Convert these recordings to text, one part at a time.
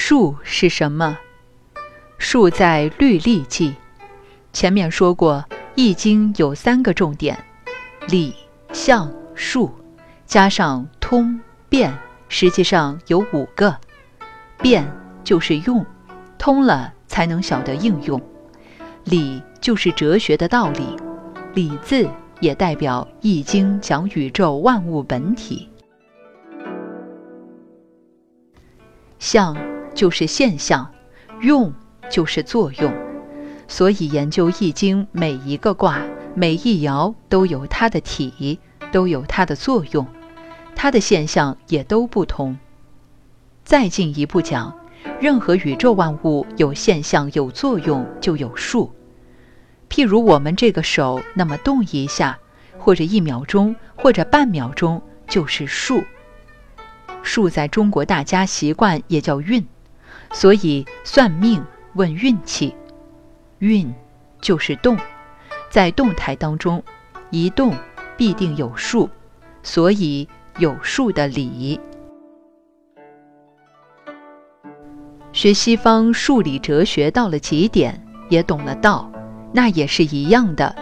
数是什么？数在律历记。前面说过，《易经》有三个重点：理、象、数，加上通、变，实际上有五个。变就是用，通了才能晓得应用；理就是哲学的道理，理字也代表《易经》讲宇宙万物本体。象就是现象，用就是作用，所以研究易经，每一个卦、每一爻都有它的体，都有它的作用，它的现象也都不同。再进一步讲，任何宇宙万物有现象、有作用，就有数。譬如我们这个手，那么动一下，或者一秒钟，或者半秒钟，就是数。数在中国大家习惯也叫运，所以算命问运气，运就是动，在动态当中，一动必定有数，所以有数的理。学西方数理哲学到了极点，也懂了道，那也是一样的。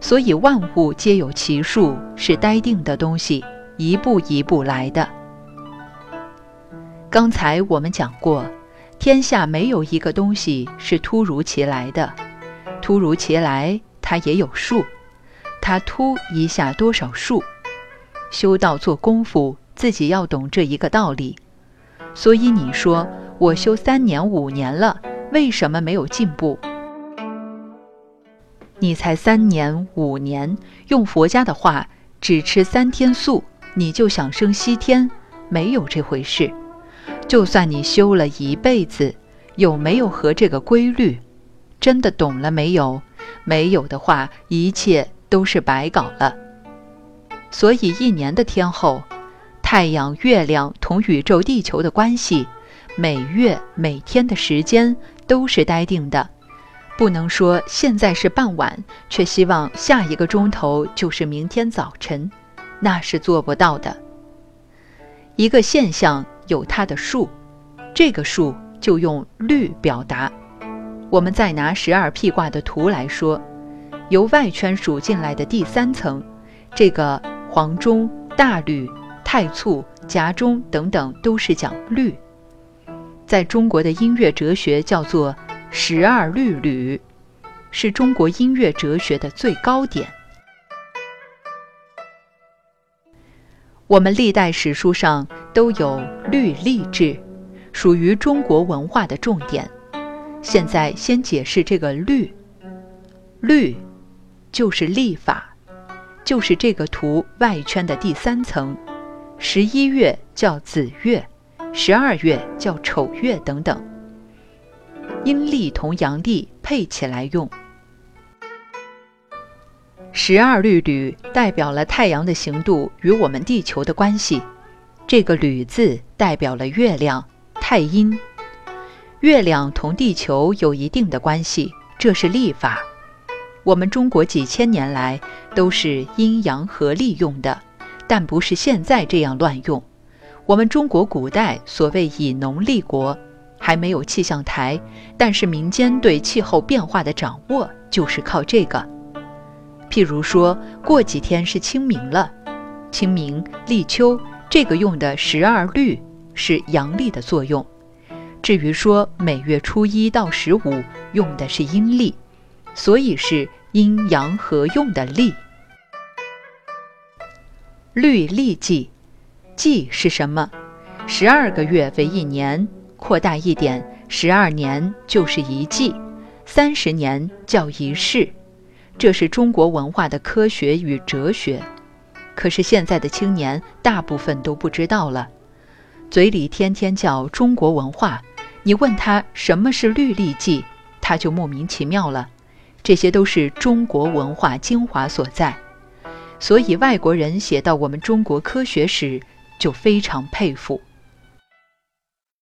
所以万物皆有其数，是待定的东西，一步一步来的。刚才我们讲过，天下没有一个东西是突如其来的，突如其来它也有数，它突一下多少数？修道做功夫，自己要懂这一个道理。所以你说我修三年五年了，为什么没有进步？你才三年五年，用佛家的话，只吃三天素，你就想升西天？没有这回事。就算你修了一辈子，有没有和这个规律？真的懂了没有？没有的话，一切都是白搞了。所以一年的天候，太阳、月亮同宇宙地球的关系，每月每天的时间都是待定的，不能说现在是傍晚，却希望下一个钟头就是明天早晨，那是做不到的。一个现象。有它的数，这个数就用律表达。我们再拿十二辟卦的图来说，由外圈数进来的第三层，这个黄中、大吕、太簇、夹中等等都是讲律。在中国的音乐哲学叫做十二律吕，是中国音乐哲学的最高点。我们历代史书上。都有律历制，属于中国文化的重点。现在先解释这个律，律就是历法，就是这个图外圈的第三层。十一月叫子月，十二月叫丑月等等，阴历同阳历配起来用。十二律吕代表了太阳的行度与我们地球的关系。这个“吕”字代表了月亮，太阴。月亮同地球有一定的关系，这是历法。我们中国几千年来都是阴阳合利用的，但不是现在这样乱用。我们中国古代所谓以农立国，还没有气象台，但是民间对气候变化的掌握就是靠这个。譬如说过几天是清明了，清明、立秋。这个用的十二律是阳历的作用，至于说每月初一到十五用的是阴历，所以是阴阳合用的历。律历纪，纪是什么？十二个月为一年，扩大一点，十二年就是一季，三十年叫一世。这是中国文化的科学与哲学。可是现在的青年大部分都不知道了，嘴里天天叫中国文化，你问他什么是律历记，他就莫名其妙了。这些都是中国文化精华所在，所以外国人写到我们中国科学史，就非常佩服。